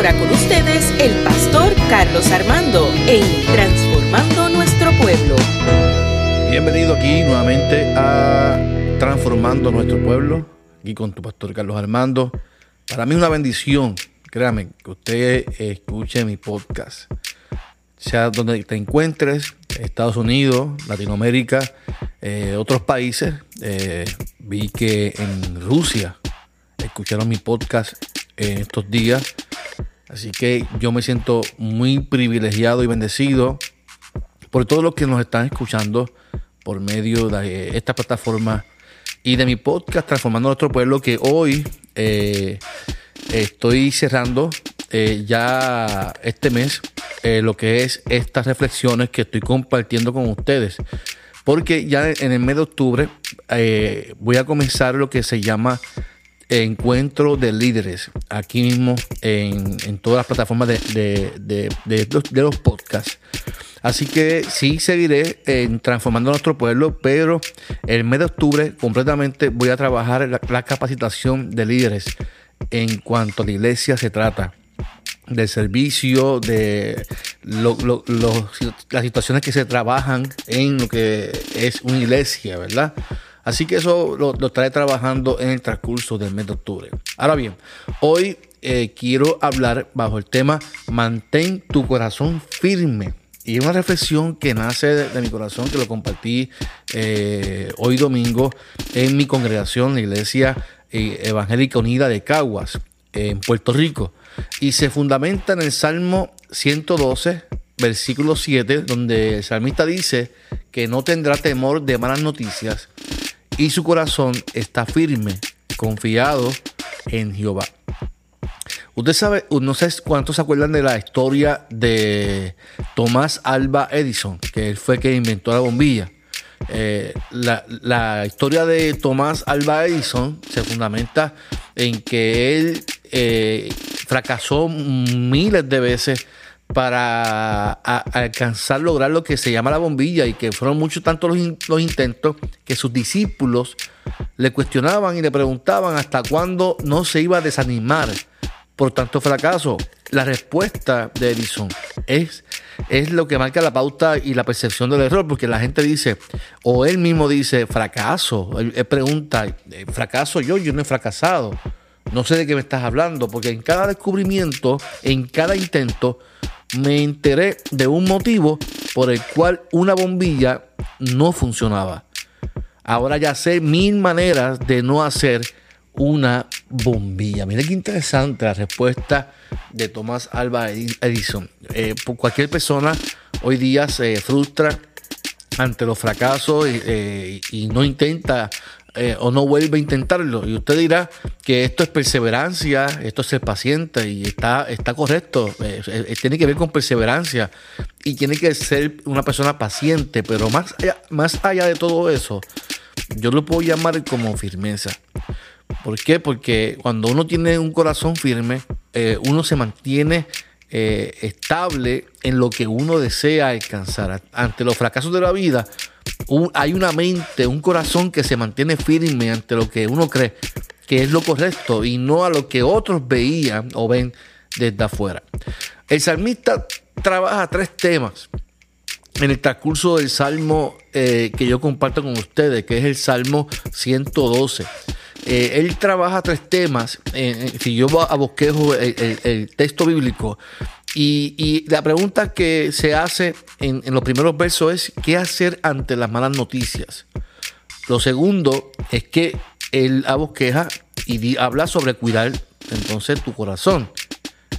ahora con ustedes el pastor Carlos Armando en Transformando Nuestro Pueblo. Bienvenido aquí nuevamente a Transformando Nuestro Pueblo, aquí con tu pastor Carlos Armando. Para mí es una bendición, créame, que usted escuche mi podcast. Sea donde te encuentres, Estados Unidos, Latinoamérica, eh, otros países. Eh, vi que en Rusia escucharon mi podcast en estos días. Así que yo me siento muy privilegiado y bendecido por todos los que nos están escuchando por medio de esta plataforma y de mi podcast Transformando Nuestro Pueblo que hoy eh, estoy cerrando eh, ya este mes eh, lo que es estas reflexiones que estoy compartiendo con ustedes. Porque ya en el mes de octubre voy a comenzar lo que se llama encuentro de líderes aquí mismo en, todas las plataformas de, los, podcasts. Así que sí seguiré en transformando nuestro pueblo, pero el mes de octubre completamente voy a trabajar la, la capacitación de líderes en cuanto a la iglesia se trata del servicio, de las situaciones que se trabajan en lo que es una iglesia, ¿verdad? Así que eso lo, estaré trabajando en el transcurso del mes de octubre. Ahora bien, hoy eh, quiero hablar bajo el tema Mantén tu corazón firme. Y es una reflexión que nace de, mi corazón, que lo compartí eh, hoy domingo en mi congregación, la Iglesia eh, Evangélica Unida de Caguas, en Puerto Rico. Y se fundamenta en el Salmo 112, versículo 7, donde el salmista dice que no tendrá temor de malas noticias y su corazón está firme, confiado en Jehová. Usted sabe, no sé cuántos se acuerdan de la historia de Tomás Alba Edison, que él fue quien inventó la bombilla. Eh, la, historia de Tomás Alba Edison se fundamenta en que él eh, fracasó miles de veces para alcanzar, lograr lo que se llama la bombilla y que fueron muchos tantos los, intentos que sus discípulos le cuestionaban y le preguntaban hasta cuándo no se iba a desanimar por tanto fracaso. La respuesta de Edison es, es lo que marca la pauta y la percepción del error, porque la gente dice, o él mismo dice, fracaso. Él, pregunta, eh, ¿fracaso yo? Yo no he fracasado. No sé de qué me estás hablando, porque en cada descubrimiento, en cada intento, me enteré de un motivo por el cual una bombilla no funcionaba. Ahora ya sé mil maneras de no hacer una bombilla. Mire qué interesante la respuesta de Tomás Alba Edison. Eh, cualquier persona hoy día se frustra ante los fracasos eh, y no intenta eh, o no vuelve a intentarlo. Y usted dirá que esto es perseverancia, esto es ser paciente y está, está correcto. Eh, tiene que ver con perseverancia y tiene que ser una persona paciente, pero más allá, más allá de todo eso, yo lo puedo llamar como firmeza. ¿Por qué? Porque cuando uno tiene un corazón firme, eh, uno se mantiene estable en lo que uno desea alcanzar. Ante los fracasos de la vida, hay una mente, un corazón que se mantiene firme ante lo que uno cree que es lo correcto y no a lo que otros veían o ven desde afuera. El salmista trabaja tres temas en el transcurso del salmo eh, que yo comparto con ustedes, que es el salmo 112. Eh, él trabaja tres temas. Eh, si yo abosquejo el, el texto bíblico, y, la pregunta que se hace en, los primeros versos es, ¿qué hacer ante las malas noticias? Lo segundo es que él abosqueja y habla sobre cuidar entonces tu corazón.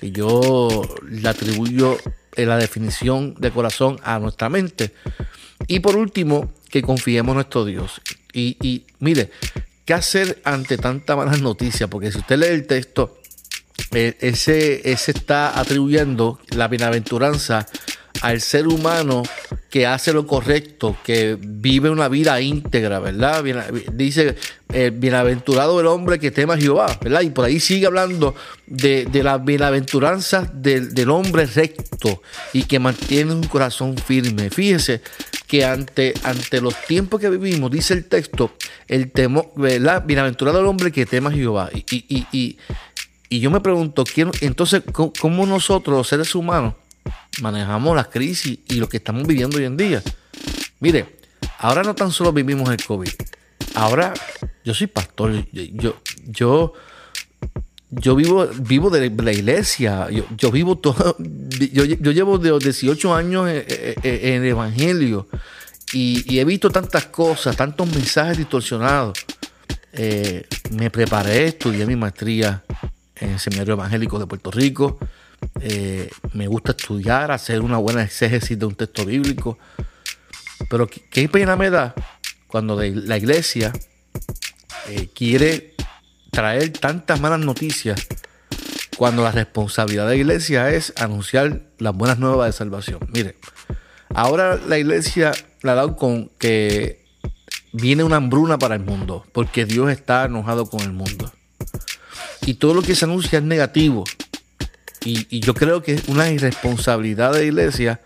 Y yo le atribuyo la definición de corazón a nuestra mente. Y por último, que confiemos en nuestro Dios. Y, y mire, ¿qué hacer ante tanta malas noticias? Porque si usted lee el texto, eh, ese, ese está atribuyendo la bienaventuranza al ser humano que hace lo correcto, que vive una vida íntegra, ¿verdad? dice, eh, bienaventurado el hombre que tema a Jehová, ¿verdad? Y por ahí sigue hablando de, de las bienaventuranzas del, del, hombre recto y que mantiene un corazón firme. Fíjese que ante, ante los tiempos que vivimos, dice el texto, el temor, ¿verdad? Bienaventurado el hombre que tema a Jehová. y, y, y Y yo me pregunto, ¿quién, entonces, ¿cómo nosotros, los seres humanos, manejamos la crisis y lo que estamos viviendo hoy en día? Mire, ahora no tan solo vivimos el COVID, ahora yo soy pastor, yo, yo, yo vivo, vivo de la iglesia, yo, vivo todo, yo, llevo de los 18 años en, el Evangelio y, he visto tantas cosas, tantos mensajes distorsionados. Eh, me preparé, estudié mi maestría en el Seminario Evangélico de Puerto Rico. Eh, me gusta estudiar, hacer una buena exégesis de un texto bíblico. Pero qué, pena me da cuando la iglesia eh, quiere traer tantas malas noticias cuando la responsabilidad de la iglesia es anunciar las buenas nuevas de salvación. Mire, ahora la iglesia la dado con que viene una hambruna para el mundo, porque Dios está enojado con el mundo y todo lo que se anuncia es negativo. Y, yo creo que es una irresponsabilidad de la iglesia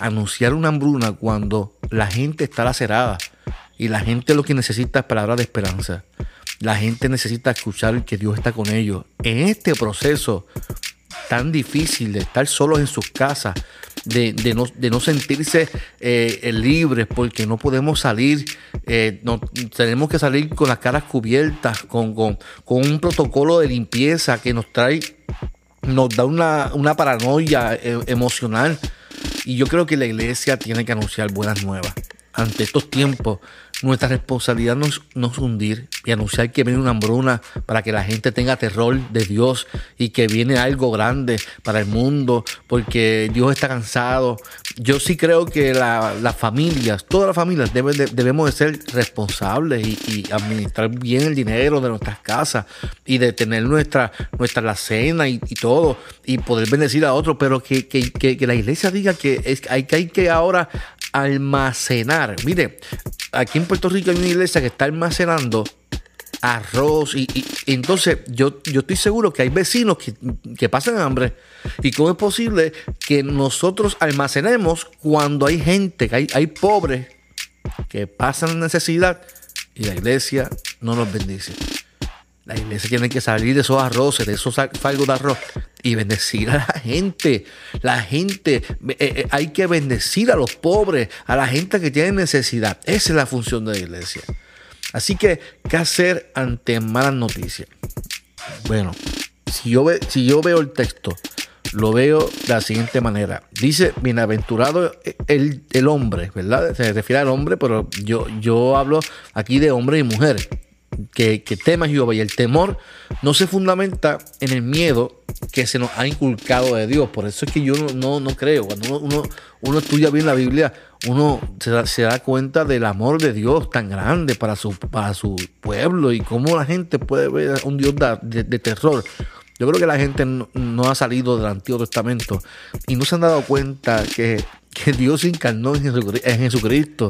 anunciar una hambruna cuando la gente está lacerada y la gente lo que necesita es palabras de esperanza. La gente necesita escuchar que Dios está con ellos. En este proceso tan difícil de estar solos en sus casas, de, no, sentirse eh, libres porque no podemos salir, eh, no, tenemos que salir con las caras cubiertas, con, con, un protocolo de limpieza que nos trae, nos da una, una paranoia eh, emocional. Y yo creo que la iglesia tiene que anunciar buenas nuevas ante estos tiempos nuestra responsabilidad no es, hundir y anunciar que viene una hambruna para que la gente tenga terror de Dios y que viene algo grande para el mundo porque Dios está cansado. Yo sí creo que las familias, todas las familias debemos de ser responsables y, administrar bien el dinero de nuestras casas y de tener nuestra, nuestra la cena y, todo y poder bendecir a otros, pero que, que, la iglesia diga que, es, hay, que hay que ahora almacenar. Mire, aquí en Puerto Rico hay una iglesia que está almacenando arroz y, entonces yo, yo estoy seguro que hay vecinos que, pasan hambre y cómo es posible que nosotros almacenemos cuando hay gente, que hay, hay pobres que pasan necesidad y la iglesia no nos bendice. La iglesia tiene que salir de esos arroces, de esos falgos de arroz y bendecir a la gente. La gente, eh, eh, hay que bendecir a los pobres, a la gente que tiene necesidad. Esa es la función de la iglesia. Así que, ¿qué hacer ante malas noticias? Bueno, si yo, veo el texto, lo veo de la siguiente manera. Dice, bienaventurado el, el hombre, ¿verdad? Se refiere al hombre, pero yo, yo hablo aquí de hombre y mujer que, que tema Jehová y el temor no se fundamenta en el miedo que se nos ha inculcado de Dios. Por eso es que yo no, no, creo. Cuando uno, uno, estudia bien la Biblia, uno se da, cuenta del amor de Dios tan grande para su, para su pueblo y cómo la gente puede ver un Dios de, terror. Yo creo que la gente no, ha salido del Antiguo Testamento y no se han dado cuenta que que Dios encarnó en Jesucristo,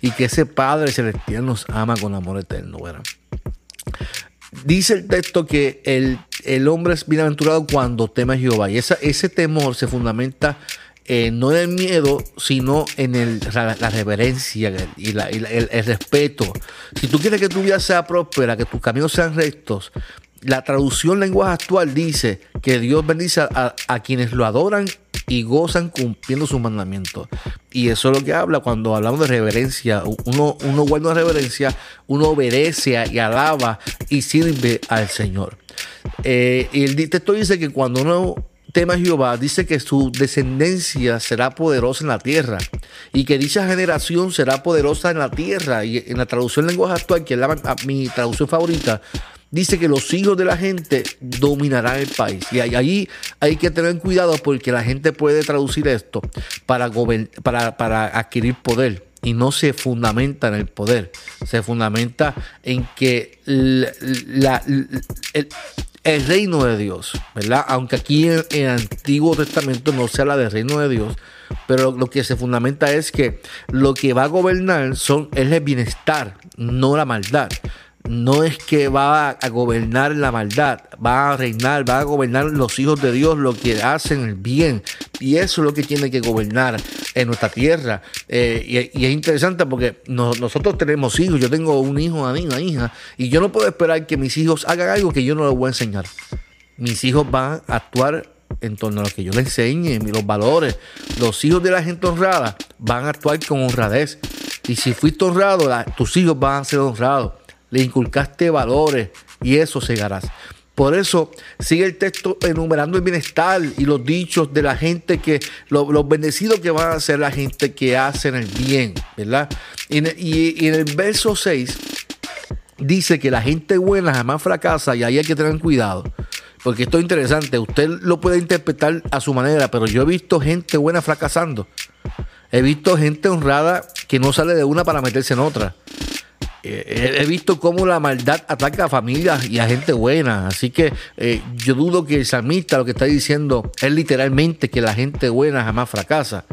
y que ese Padre Celestial nos ama con amor eterno. Dice el texto que el, el, hombre es bienaventurado cuando teme a Jehová. Y esa, ese temor se fundamenta eh, no en el miedo, sino en el, la, reverencia y, el, el, respeto. Si tú quieres que tu vida sea próspera, que tus caminos sean rectos, la traducción lenguaje actual dice que Dios bendice a, quienes lo adoran y gozan cumpliendo sus mandamientos. Y eso es lo que habla cuando hablamos de reverencia. Uno, uno guarda reverencia, uno obedece y alaba y sirve al Señor. Eh, y el texto dice que cuando uno tema Jehová, dice que su descendencia será poderosa en la tierra y que dicha generación será poderosa en la tierra. Y en la traducción lenguaje actual, que es mi traducción favorita, dice que los hijos de la gente dominarán el país. Y ahí hay que tener cuidado porque la gente puede traducir esto para, para, para adquirir poder y no se fundamenta en el poder, se fundamenta en que el, reino de Dios, ¿verdad? Aunque aquí en, el Antiguo Testamento no se habla del reino de Dios, pero lo que se fundamenta es que lo que va a gobernar son, es el bienestar, no la maldad no es que va a gobernar la maldad, va a reinar, va a gobernar los hijos de Dios, lo que hacen el bien. Y eso es lo que tiene que gobernar en nuestra tierra. Eh, y, es interesante porque nosotros tenemos hijos, yo tengo un hijo, a mí, una hija, y yo no puedo esperar que mis hijos hagan algo que yo no les voy a enseñar. Mis hijos van a actuar en torno a lo que yo les enseñe, los valores. Los hijos de la gente honrada van a actuar con honradez. Y si fuiste honrado, tus hijos van a ser honrados. Le inculcaste valores y eso segarás. Por eso sigue el texto enumerando el bienestar y los dichos de la gente que, los bendecidos que van a ser la gente que hacen el bien, ¿verdad? Y, y en el verso 6 dice que la gente buena jamás fracasa y ahí hay que tener cuidado. Porque esto es interesante, usted lo puede interpretar a su manera, pero yo he visto gente buena fracasando. He visto gente honrada que no sale de una para meterse en otra. Eh, he visto cómo la maldad ataca a familias y a gente buena. Así que eh, yo dudo que el salmista lo que está diciendo es literalmente que la gente buena jamás fracasa.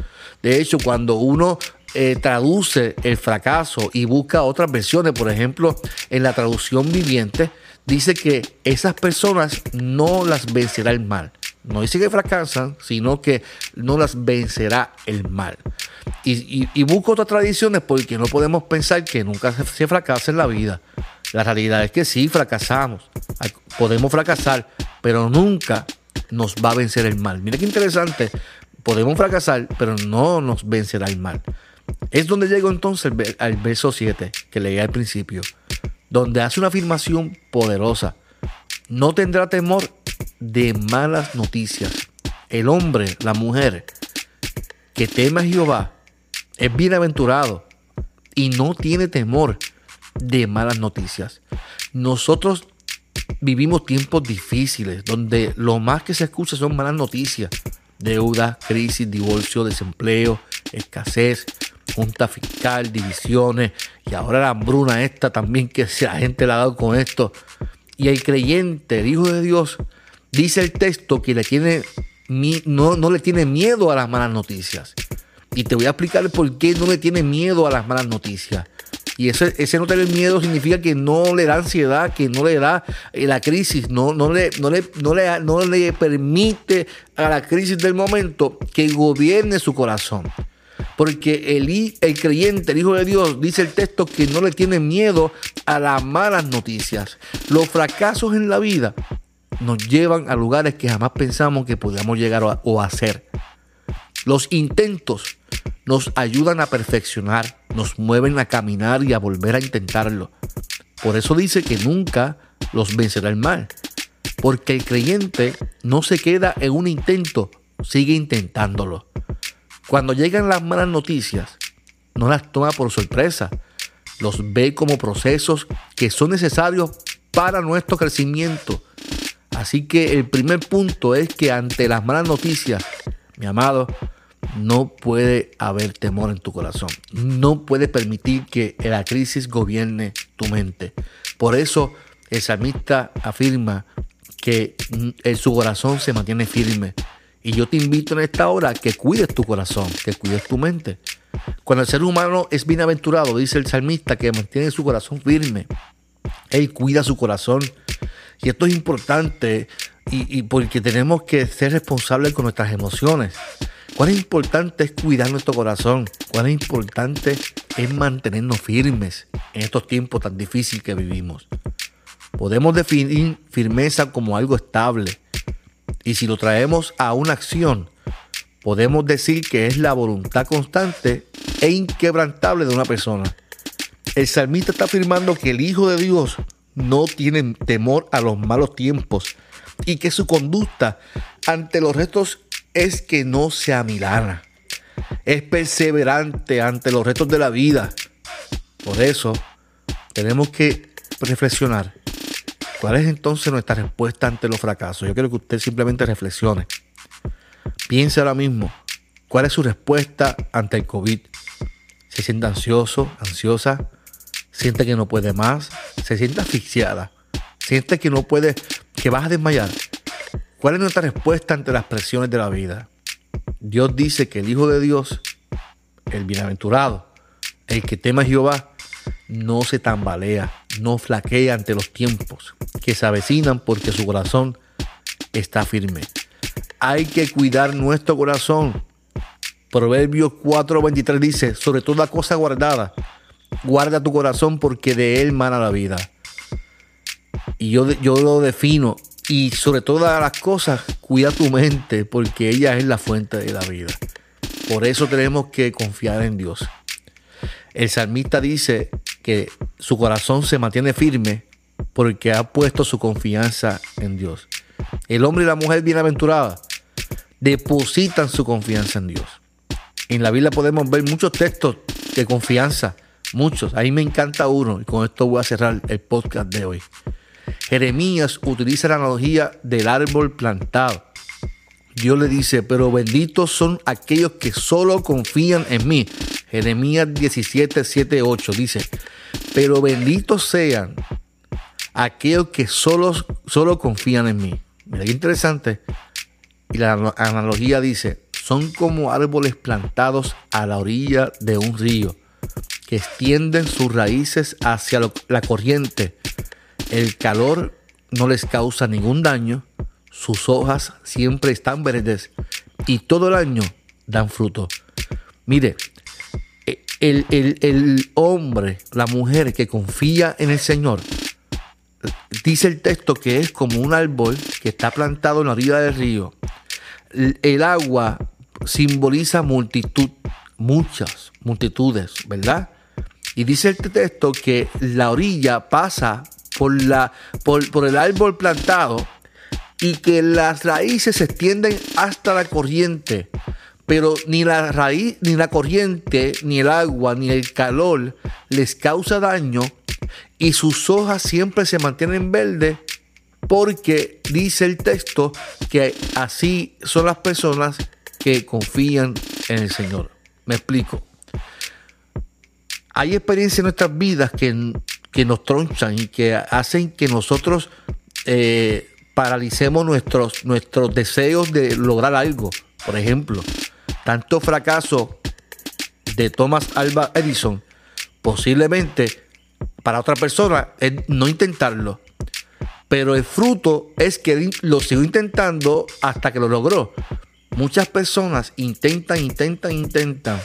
De hecho, cuando uno eh, traduce el fracaso y busca otras versiones, por ejemplo, en la traducción viviente, dice que esas personas no las vencerá el mal. No dice que fracasan, sino que no las vencerá el mal. Y, busco otras tradiciones porque no podemos pensar que nunca se, fracasa en la vida. La realidad es que sí, fracasamos. Podemos fracasar, pero nunca nos va a vencer el mal. Mira qué interesante. Podemos fracasar, pero no nos vencerá el mal. Es donde llego entonces al verso 7 que leí al principio, donde hace una afirmación poderosa. No tendrá temor de malas noticias. El hombre, la mujer, que teme a Jehová, es bienaventurado y no tiene temor de malas noticias. Nosotros vivimos tiempos difíciles donde lo más que se escucha son malas noticias. Deuda, crisis, divorcio, desempleo, escasez, junta fiscal, divisiones y ahora la hambruna esta también que la gente la ha dado con esto. Y el creyente, el Hijo de Dios, dice el texto que le tiene, no, no le tiene miedo a las malas noticias. Y te voy a explicar por qué no le tiene miedo a las malas noticias. Y ese, ese no tener miedo significa que no le da ansiedad, que no le da eh, la crisis, no, no, le, no, le, no, le, no le permite a la crisis del momento que gobierne su corazón. Porque el, el creyente, el Hijo de Dios, dice el texto que no le tiene miedo a las malas noticias. Los fracasos en la vida nos llevan a lugares que jamás pensamos que podíamos llegar o hacer. Los intentos nos ayudan a perfeccionar, nos mueven a caminar y a volver a intentarlo. Por eso dice que nunca los vencerá el mal. Porque el creyente no se queda en un intento, sigue intentándolo. Cuando llegan las malas noticias, no las toma por sorpresa, los ve como procesos que son necesarios para nuestro crecimiento. Así que el primer punto es que ante las malas noticias, mi amado, no puede haber temor en tu corazón. No puede permitir que la crisis gobierne tu mente. Por eso el salmista afirma que en su corazón se mantiene firme. Y yo te invito en esta hora que cuides tu corazón, que cuides tu mente. Cuando el ser humano es bienaventurado, dice el salmista, que mantiene su corazón firme. Él cuida su corazón. Y esto es importante y, porque tenemos que ser responsables con nuestras emociones. Cuán importante es cuidar nuestro corazón. Cuán importante es mantenernos firmes en estos tiempos tan difíciles que vivimos. Podemos definir firmeza como algo estable. Y si lo traemos a una acción, podemos decir que es la voluntad constante e inquebrantable de una persona. El salmista está afirmando que el Hijo de Dios no tiene temor a los malos tiempos y que su conducta ante los restos es que no se amilana. Es perseverante ante los retos de la vida. Por eso tenemos que reflexionar. ¿Cuál es entonces nuestra respuesta ante los fracasos? Yo quiero que usted simplemente reflexione. Piense ahora mismo, ¿cuál es su respuesta ante el COVID? ¿Se siente ansioso, ansiosa? ¿Siente que no puede más? ¿Se siente asfixiada? ¿Siente que no puede, que vas a desmayar? ¿Cuál es nuestra respuesta ante las presiones de la vida? Dios dice que el Hijo de Dios, el bienaventurado, el que teme a Jehová, no se tambalea, no flaquea ante los tiempos que se avecinan porque su corazón está firme. Hay que cuidar nuestro corazón. Proverbios 4:23 dice, sobre toda cosa guardada, guarda tu corazón porque de él mana la vida. Y yo, yo lo defino Y sobre todas las cosas, cuida tu mente porque ella es la fuente de la vida. Por eso tenemos que confiar en Dios. El salmista dice que su corazón se mantiene firme porque ha puesto su confianza en Dios. El hombre y la mujer bienaventurada depositan su confianza en Dios. En la Biblia podemos ver muchos textos de confianza, muchos. A mí me encanta uno y con esto voy a cerrar el podcast de hoy. Jeremías utiliza la analogía del árbol plantado. Dios le dice, pero benditos son aquellos que solo confían en mí. Jeremías 17, 7, 8 dice, pero benditos sean aquellos que solo, solo confían en mí. Mira qué interesante. Y la analogía dice, son como árboles plantados a la orilla de un río, que extienden sus raíces hacia la corriente el calor no les causa ningún daño, sus hojas siempre están verdes y todo el año dan fruto. Mire, el, el, hombre, la mujer que confía en el Señor, dice el texto que es como un árbol que está plantado en la orilla del río. El agua simboliza multitud, muchas multitudes, ¿verdad? Y dice el texto que la orilla pasa por, la, por, el árbol plantado y que las raíces se extienden hasta la corriente. Pero ni la raíz, ni la corriente, ni el agua, ni el calor les causa daño y sus hojas siempre se mantienen verdes porque dice el texto que así son las personas que confían en el Señor. Me explico. Hay experiencias en nuestras vidas que que nos tronchan y que hacen que nosotros eh, paralicemos nuestros, nuestros deseos de lograr algo. Por ejemplo, tanto fracaso de Thomas Alba Edison, posiblemente para otra persona es no intentarlo. Pero el fruto es que lo sigo intentando hasta que lo logró. Muchas personas intentan, intentan, intentan.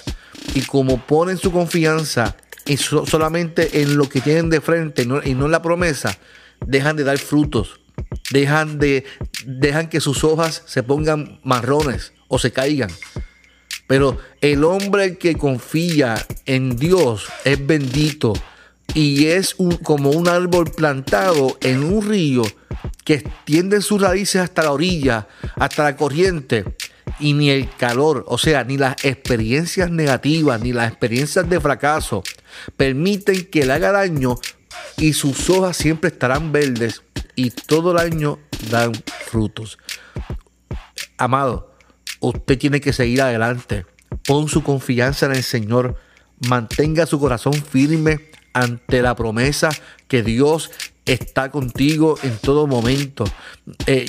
Y como ponen su confianza y solamente en lo que tienen de frente y no en la promesa, dejan de dar frutos, dejan, de, dejan que sus hojas se pongan marrones o se caigan. Pero el hombre que confía en Dios es bendito y es como un árbol plantado en un río que extiende sus raíces hasta la orilla, hasta la corriente y ni el calor, o sea, ni las experiencias negativas, ni las experiencias de fracaso permiten que le haga daño y sus hojas siempre estarán verdes y todo el año dan frutos. Amado, usted tiene que seguir adelante. Pon su confianza en el Señor. Mantenga su corazón firme ante la promesa que Dios está contigo en todo momento. Eh,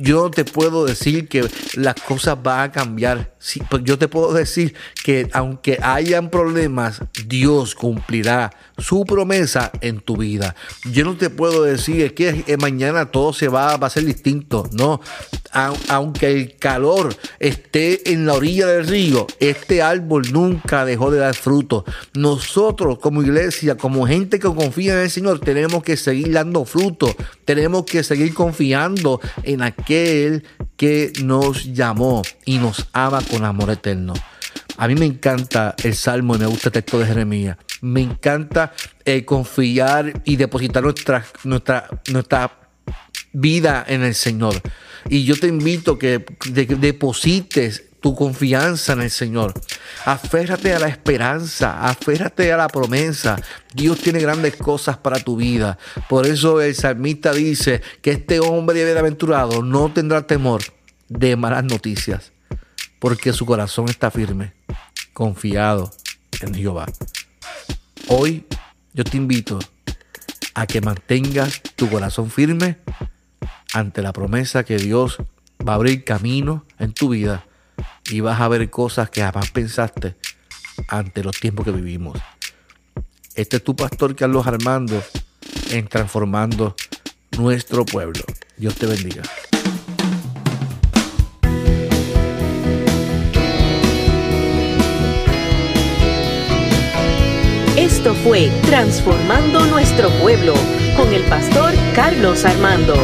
yo te puedo decir que las cosas van a cambiar. Pues yo te puedo decir que aunque hayan problemas, Dios cumplirá su promesa en tu vida. Yo no te puedo decir que mañana todo se va, a ser distinto. No, aunque el calor esté en la orilla del río, este árbol nunca dejó de dar fruto. Nosotros como iglesia, como gente que confía en el Señor, tenemos que seguir fruto. Tenemos que seguir confiando en aquel que nos llamó y nos ama con amor eterno. A mí me encanta el Salmo y me gusta el texto de Jeremías. Me encanta eh, confiar y depositar nuestra, nuestra, nuestra vida en el Señor. Y yo te invito que deposites tu confianza en el Señor. Aférrate a la esperanza, aférrate a la promesa. Dios tiene grandes cosas para tu vida. Por eso el salmista dice que este hombre bienaventurado no tendrá temor de malas noticias, porque su corazón está firme, confiado en Jehová. Hoy yo te invito a que mantengas tu corazón firme ante la promesa que Dios va a abrir camino en tu vida y vas a ver cosas que jamás pensaste ante los tiempos que vivimos. Este es tu pastor Carlos Armando en transformando nuestro pueblo. Dios te bendiga. Esto fue Transformando Nuestro Pueblo con el pastor Carlos Armando.